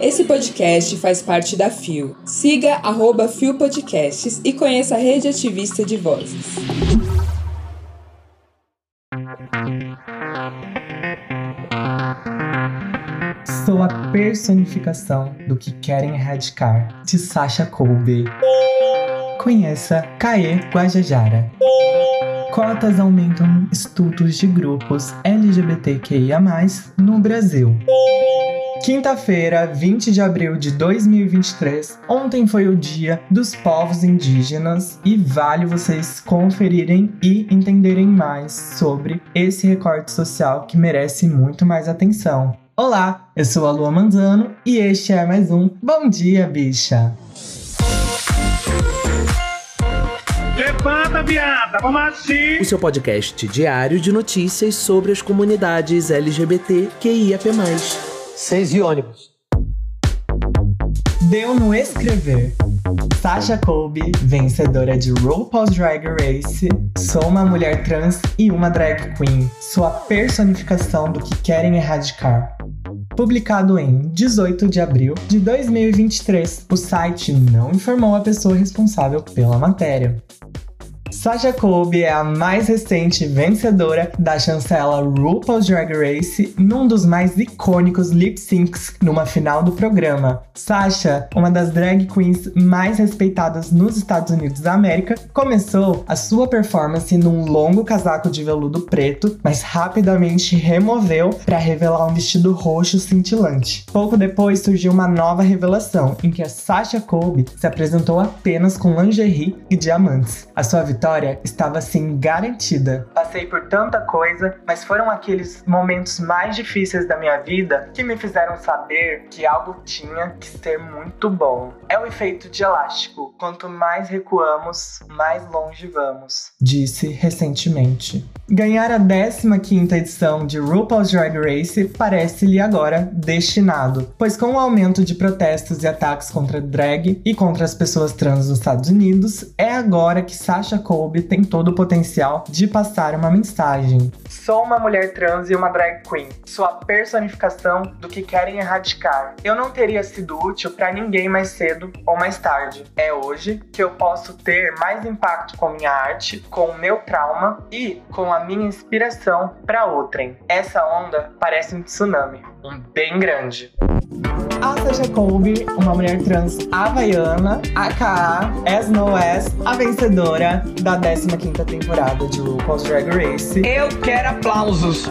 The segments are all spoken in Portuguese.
Esse podcast faz parte da FIO. Siga arroba FIO Podcasts e conheça a rede ativista de vozes. Sou a personificação do que querem erradicar, de Sasha Colby. Conheça Caê Guajajara. Cotas aumentam estudos de grupos LGBTQIA+, no Brasil. Quinta-feira, 20 de abril de 2023. Ontem foi o Dia dos Povos Indígenas e vale vocês conferirem e entenderem mais sobre esse recorte social que merece muito mais atenção. Olá, eu sou a Lua Manzano e este é mais um Bom Dia, Bicha. Levanta, viada, vamos assim! O seu podcast diário de notícias sobre as comunidades LGBT QIAP+. Seis e ônibus. Deu no escrever. Sasha Colby, vencedora de RuPaul's Drag Race, sou uma mulher trans e uma drag queen, sua personificação do que querem erradicar. Publicado em 18 de abril de 2023, o site não informou a pessoa responsável pela matéria. Sasha Colby é a mais recente vencedora da chancela RuPaul's Drag Race num dos mais icônicos lip syncs numa final do programa. Sasha, uma das drag queens mais respeitadas nos Estados Unidos da América, começou a sua performance num longo casaco de veludo preto, mas rapidamente removeu para revelar um vestido roxo cintilante. Pouco depois surgiu uma nova revelação, em que a Sasha Colby se apresentou apenas com lingerie e diamantes. A sua vitória vitória estava assim garantida. Passei por tanta coisa, mas foram aqueles momentos mais difíceis da minha vida que me fizeram saber que algo tinha que ser muito bom. É o efeito de elástico. Quanto mais recuamos, mais longe vamos, disse recentemente. Ganhar a 15ª edição de RuPaul's Drag Race parece-lhe agora destinado, pois com o aumento de protestos e ataques contra drag e contra as pessoas trans nos Estados Unidos, é agora que Sasha Colby tem todo o potencial de passar uma mensagem. Sou uma mulher trans e uma drag queen. Sou a personificação do que querem erradicar. Eu não teria sido útil para ninguém mais cedo ou mais tarde. É hoje que eu posso ter mais impacto com minha arte, com o meu trauma e com a minha inspiração para outrem. Essa onda parece um tsunami, um bem grande. A Sasha Colby, uma mulher trans havaiana, aka As No As, a vencedora da 15ª temporada de RuPaul's Drag Race. Eu quero aplausos!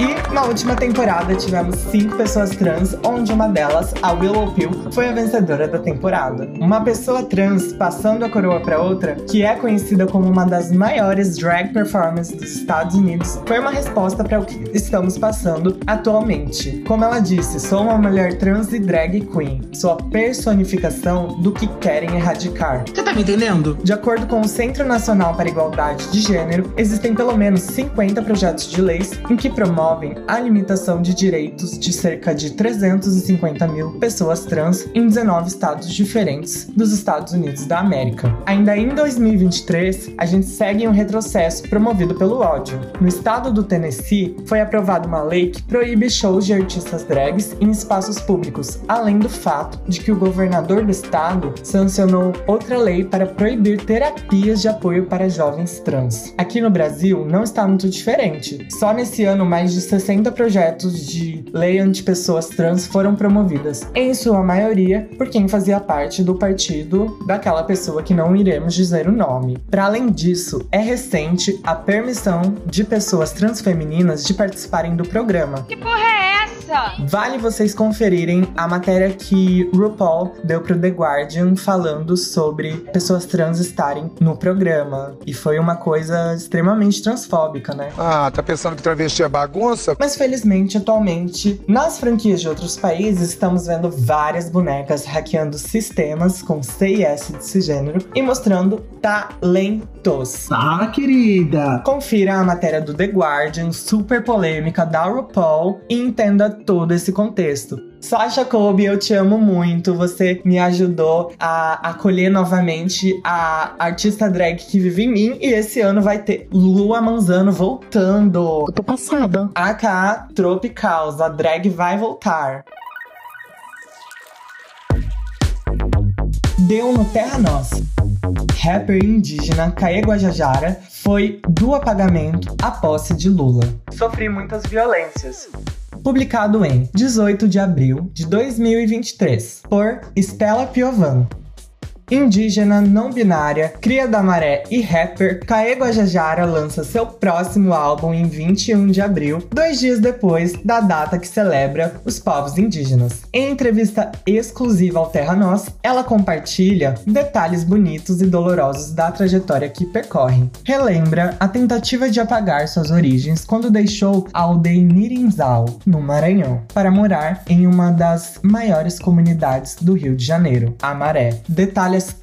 E na última temporada tivemos cinco pessoas trans, onde uma delas, a Willow Pill, foi a vencedora da temporada. Uma pessoa trans passando a coroa para outra, que é conhecida como uma das maiores drag performances dos Estados Unidos, foi uma resposta para o que estamos passando atualmente. Como ela disse, sou uma mulher trans e drag queen. Sou a personificação do que querem erradicar. Você tá me entendendo? De acordo com o Centro Nacional para a Igualdade de Gênero, existem pelo menos 50 projetos de leis em que promovem a limitação de direitos de cerca de 350 mil pessoas trans em 19 estados diferentes dos Estados Unidos da América. Ainda em 2023, a gente segue um retrocesso promovido pelo ódio. No estado do Tennessee, foi aprovada uma lei que proíbe shows de artistas drags em espaços públicos, além do fato de que o governador do estado sancionou outra lei para proibir terapias de apoio para jovens trans. Aqui no Brasil, não está muito diferente. Só nesse ano, mais de 60 projetos de lei anti-pessoas trans foram promovidas, em sua maioria por quem fazia parte do partido daquela pessoa que não iremos dizer o nome. Para além disso, é recente a permissão de pessoas transfemininas de participarem do programa. Que porra é essa? Vale vocês conferirem a matéria que RuPaul deu pro The Guardian falando sobre pessoas trans estarem no programa. E foi uma coisa extremamente transfóbica, né? Ah, tá pensando que travesti é bagunça? Mas felizmente, atualmente, nas franquias de outros países, estamos vendo várias bonecas hackeando sistemas com CIS de cisgênero e mostrando talentos. Ah, querida! Confira a matéria do The Guardian, super polêmica da RuPaul, e entenda todo esse contexto. Sasha Kobe, eu te amo muito. Você me ajudou a acolher novamente a artista drag que vive em mim. E esse ano vai ter Lua Manzano voltando. Eu tô passada. AK Tropicals, a drag vai voltar. Deu no Terra Nossa. Rapper indígena Caê Guajajara foi do apagamento à posse de Lula. Sofri muitas violências. Publicado em 18 de abril de 2023 por Stella Piovan. Indígena, não binária, cria da maré e rapper, Caê Guajajara lança seu próximo álbum em 21 de abril, dois dias depois da data que celebra os povos indígenas. Em entrevista exclusiva ao Terra Nós, ela compartilha detalhes bonitos e dolorosos da trajetória que percorre. Relembra a tentativa de apagar suas origens quando deixou a aldeia Nirinzal, no Maranhão, para morar em uma das maiores comunidades do Rio de Janeiro, a Maré.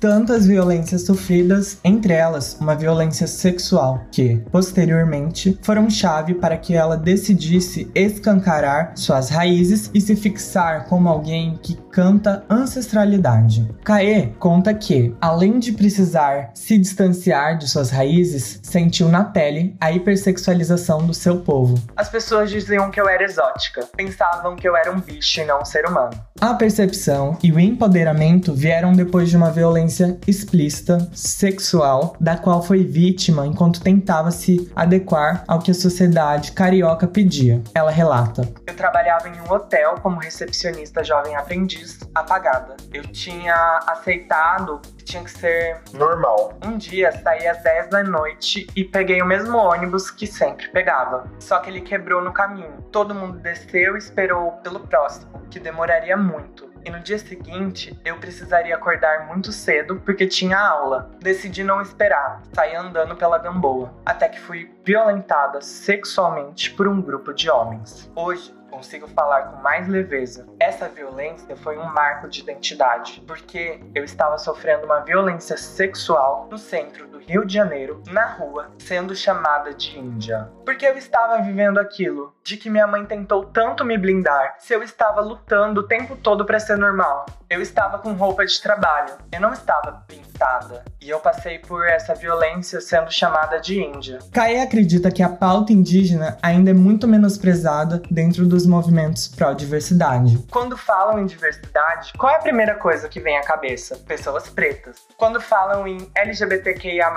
Tantas violências sofridas, entre elas uma violência sexual, que, posteriormente, foram chave para que ela decidisse escancarar suas raízes e se fixar como alguém que canta ancestralidade. Kae conta que, além de precisar se distanciar de suas raízes, sentiu na pele a hipersexualização do seu povo. As pessoas diziam que eu era exótica, pensavam que eu era um bicho e não um ser humano. A percepção e o empoderamento vieram depois de uma violência explícita, sexual, da qual foi vítima enquanto tentava se adequar ao que a sociedade carioca pedia. Ela relata: Eu trabalhava em um hotel como recepcionista jovem aprendiz, apagada. Eu tinha aceitado tinha que ser Normal. um dia saí às 10 da noite e peguei o mesmo ônibus que sempre pegava. Só que ele quebrou no caminho. Todo mundo desceu e esperou pelo próximo, que demoraria muito. E no dia seguinte, eu precisaria acordar muito cedo porque tinha aula. Decidi não esperar, saí andando pela Gamboa, até que fui violentada sexualmente por um grupo de homens. Hoje, consigo falar com mais leveza. Essa violência foi um marco de identidade, porque eu estava sofrendo uma violência sexual no centro do Rio de Janeiro, na rua, sendo chamada de Índia. Porque eu estava vivendo aquilo de que minha mãe tentou tanto me blindar, se eu estava lutando o tempo todo para ser normal. Eu estava com roupa de trabalho, eu não estava pintada. E eu passei por essa violência sendo chamada de Índia. Caê acredita que a pauta indígena ainda é muito menosprezada dentro dos movimentos pró-diversidade. Quando falam em diversidade, qual é a primeira coisa que vem à cabeça? Pessoas pretas. Quando falam em LGBTQIA,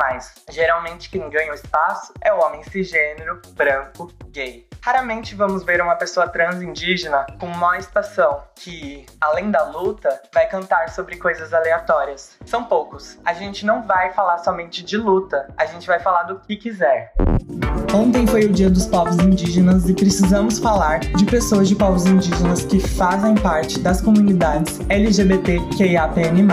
geralmente quem ganha o espaço é o homem cisgênero, branco, gay. Raramente vamos ver uma pessoa trans indígena com uma estação que, além da luta, vai cantar sobre coisas aleatórias. São poucos. A gente não vai falar somente de luta, a gente vai falar do que quiser. Ontem foi o Dia dos Povos Indígenas e precisamos falar de pessoas de povos indígenas que fazem parte das comunidades LGBTQIAPN+.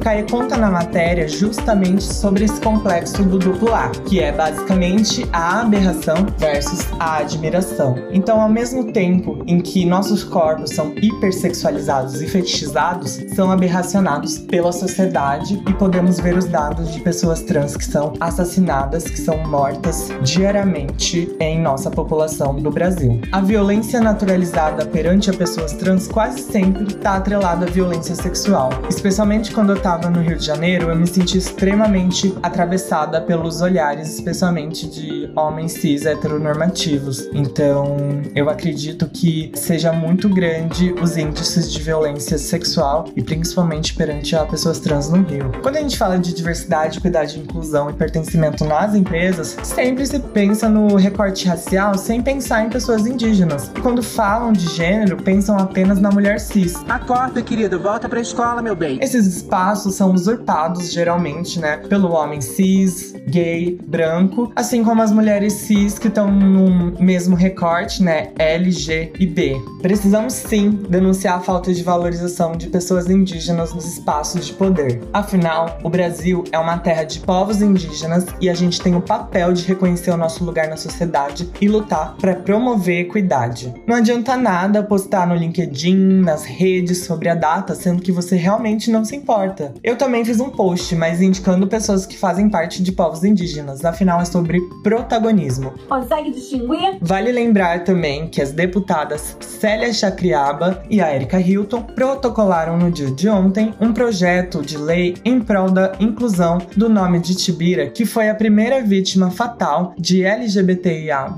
Caê conta na matéria justamente sobre esse complexo do duplo A, que é basicamente a aberração versus a admiração. Então, ao mesmo tempo em que nossos corpos são hipersexualizados e fetichizados, são aberracionados pela sociedade e podemos ver os dados de pessoas trans que são assassinadas, que são mortas diariamente em nossa população do Brasil. A violência naturalizada perante a pessoas trans quase sempre está atrelada à violência sexual. Especialmente quando eu estava no Rio de Janeiro, eu me senti extremamente atravessada pelos olhares, especialmente de homens cis heteronormativos. Então, eu acredito que seja muito grande os índices de violência sexual e principalmente perante a pessoas trans no Rio. Quando a gente fala de diversidade, equidade, inclusão e pertencimento nas empresas, sempre se pensa no recorte racial sem pensar em pessoas indígenas. E quando falam de gênero, pensam apenas na mulher cis. Acorda, querido, volta pra escola, meu bem. Esses espaços são usurpados geralmente, né, pelo homem cis, gay, branco, assim como as mulheres cis que estão no mesmo recorte, né, L, G e B. Precisamos sim denunciar a falta de valorização de pessoas indígenas nos espaços de poder. Afinal, o Brasil é uma terra de povos indígenas e a gente tem o papel de reconhecer o nosso lugar na sociedade e lutar para promover equidade. Não Não adianta nada postar no LinkedIn, nas redes sobre a data, sendo que você realmente não se importa. Eu também fiz um post, mas indicando pessoas que fazem parte de povos indígenas, afinal é sobre protagonismo. Consegue distinguir? Vale lembrar também que as deputadas Célia Chacriaba e a Erika Hilton protocolaram no dia de ontem um projeto de lei em prol da inclusão do nome de Tibira, que foi a primeira vítima fatal de LGBTIA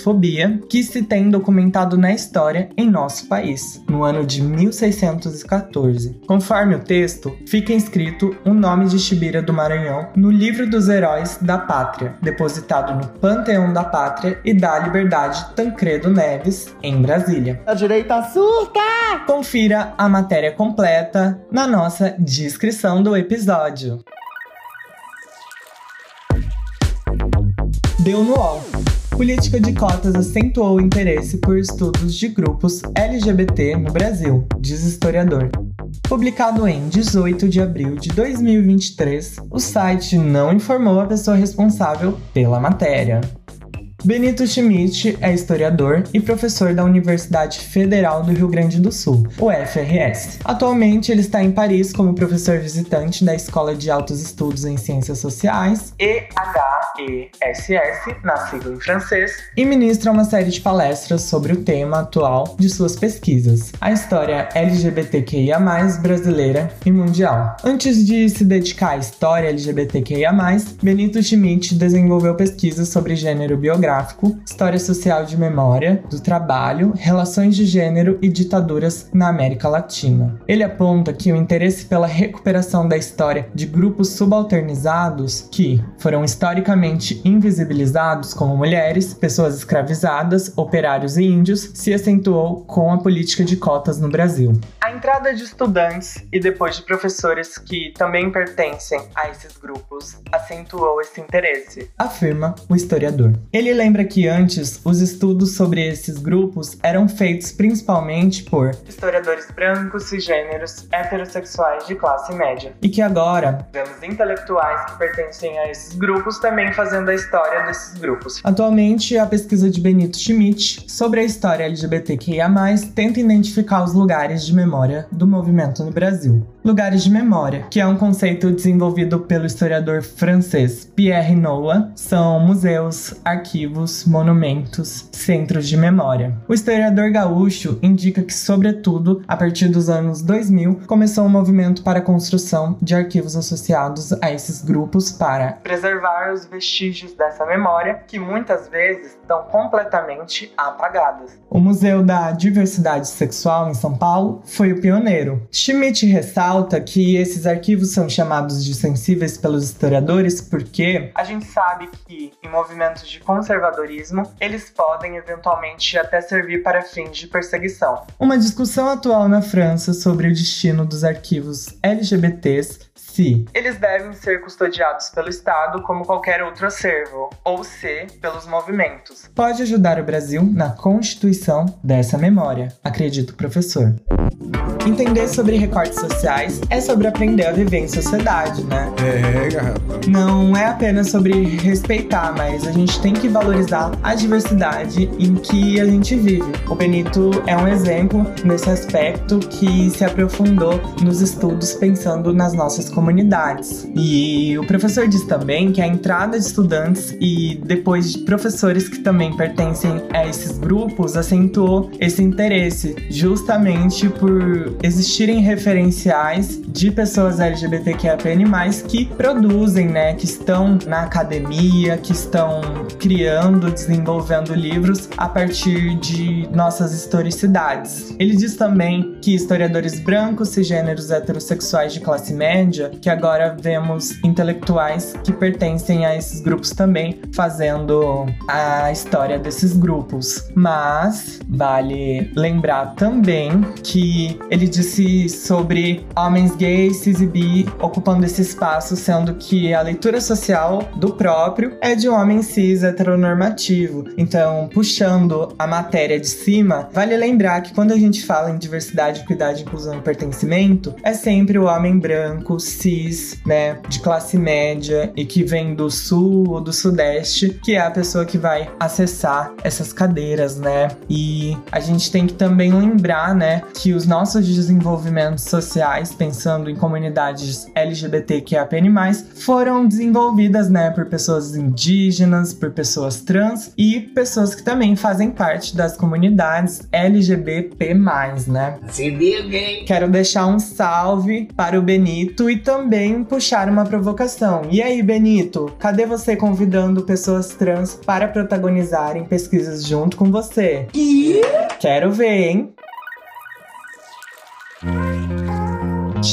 fobia que se tem documentado na história em nosso país, no ano de 1614. Conforme o texto, fica inscrito o nome de Tibira do Maranhão no livro dos heróis da pátria, depositado no Panteão da Pátria e da Liberdade Tancredo Neves, em Brasília. A direita surta! Confira a matéria completa na nossa descrição do episódio. Deu no UOL. Política de cotas acentuou o interesse por estudos de grupos LGBT no Brasil, diz historiador. Publicado em 18 de abril de 2023, o site não informou a pessoa responsável pela matéria. Benito Schmidt é historiador e professor da Universidade Federal do Rio Grande do Sul, UFRS. Atualmente, ele está em Paris como professor visitante da Escola de Altos Estudos em Ciências Sociais, EHESS, na sigla em francês, e ministra uma série de palestras sobre o tema atual de suas pesquisas, a história LGBTQIA+, brasileira e mundial. Antes de se dedicar à história LGBTQIA+, Benito Schmidt desenvolveu pesquisas sobre gênero biográfico história social de memória, do trabalho, relações de gênero e ditaduras na América Latina. Ele aponta que o interesse pela recuperação da história de grupos subalternizados que foram historicamente invisibilizados como mulheres, pessoas escravizadas, operários e índios se acentuou com a política de cotas no Brasil. A entrada de estudantes e depois de professores que também pertencem a esses grupos acentuou esse interesse, afirma o historiador. Ele lembra que antes os estudos sobre esses grupos eram feitos principalmente por historiadores brancos, cisgêneros, heterossexuais de classe média, e que agora vemos intelectuais que pertencem a esses grupos também fazendo a história desses grupos. Atualmente, a pesquisa de Benito Schmidt sobre a história LGBTQIA+, tenta identificar os lugares de memória do movimento no Brasil. Lugares de memória, que é um conceito desenvolvido pelo historiador francês Pierre Noah, são museus, arquivos, monumentos, centros de memória. O historiador gaúcho indica que, sobretudo, a partir dos anos 2000, começou um movimento para a construção de arquivos associados a esses grupos para preservar os vestígios dessa memória, que muitas vezes estão completamente apagadas. O Museu da Diversidade Sexual em São Paulo foi o pioneiro. Schmidt ressalta que esses arquivos são chamados de sensíveis pelos historiadores porque a gente sabe que em movimentos de conservadorismo eles podem eventualmente até servir para fins de perseguição. Uma discussão atual na França sobre o destino dos arquivos LGBTs se eles devem ser custodiados pelo Estado como qualquer outro acervo, ou se pelos movimentos. Pode ajudar o Brasil na constituição dessa memória, acredita o professor. Entender sobre recortes sociais é sobre aprender a viver em sociedade, né? É, garrafa. Não é apenas sobre respeitar, mas a gente tem que valorizar a diversidade em que a gente vive. O Benito é um exemplo nesse aspecto que se aprofundou nos estudos pensando nas nossas comunidades. E o professor diz também que a entrada de estudantes e depois de professores que também pertencem a esses grupos acentuou esse interesse, justamente por existirem referenciais de pessoas LGBTQIAPN+, que produzem, né, que estão na academia, que estão criando, desenvolvendo livros a partir de nossas historicidades. Ele diz também que historiadores brancos, cisgêneros heterossexuais de classe média, que agora vemos intelectuais que pertencem a esses grupos também fazendo a história desses grupos. Mas vale lembrar também que ele disse sobre homens gays, cis e bi ocupando esse espaço, sendo que a leitura social do próprio é de um homem cis heteronormativo. Então, puxando a matéria de cima, vale lembrar que quando a gente fala em diversidade, equidade, inclusão e pertencimento, é sempre o homem branco, cis, né, de classe média e que vem do sul ou do sudeste, que é a pessoa que vai acessar essas cadeiras, né? E a gente tem que também lembrar, né, que os nossos desenvolvimentos sociais, pensando em comunidades LGBTQIAPN+, foram desenvolvidas, né, por pessoas indígenas, por pessoas trans e pessoas que também fazem parte das comunidades LGBT+, né? Se liga, Quero deixar um salve para o Benito e também puxar uma provocação. E aí, Benito, cadê você convidando pessoas trans para protagonizarem pesquisas junto com você? Quero ver, hein?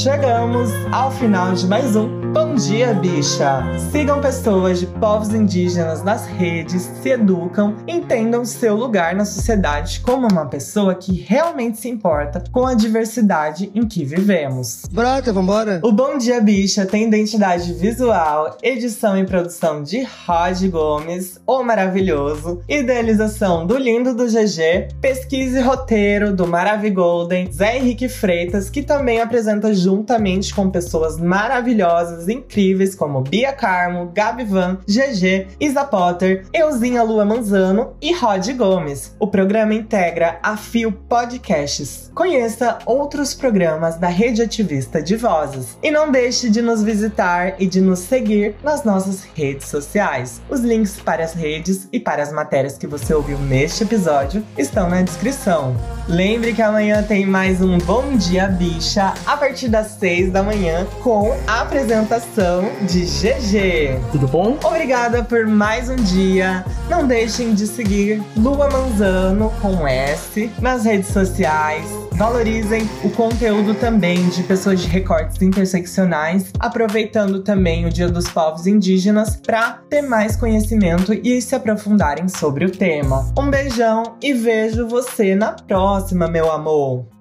Chegamos ao final de mais um Bom Dia Bicha! Sigam pessoas de povos indígenas nas redes, se educam, entendam seu lugar na sociedade como uma pessoa que realmente se importa com a diversidade em que vivemos. Brota, vambora. O Bom Dia Bicha tem identidade visual, edição e produção de Rod Gomes, o maravilhoso, idealização do lindo do GG, pesquisa e roteiro do Maravigolden, Zé Henrique Freitas, que também apresenta juntamente com pessoas maravilhosas, incríveis como Bia Carmo, Gabi Van, GG, Isa Potter, Euzinha Lua Manzano e Rod Gomes. O programa integra a Fio Podcasts. Conheça outros programas da Rede Ativista de Vozes. E não deixe de nos visitar e de nos seguir nas nossas redes sociais. Os links para as redes e para as matérias que você ouviu neste episódio estão na descrição. Lembre que amanhã tem mais um Bom Dia Bicha a partir das 6 da manhã com a apresentação de GG. Tudo bom? Obrigada por mais um dia. Não deixem de seguir Lua Manzano com S nas redes sociais. Valorizem o conteúdo também de pessoas de recortes interseccionais, aproveitando também o Dia dos Povos Indígenas para ter mais conhecimento e se aprofundarem sobre o tema. Um beijão e vejo você na próxima, meu amor!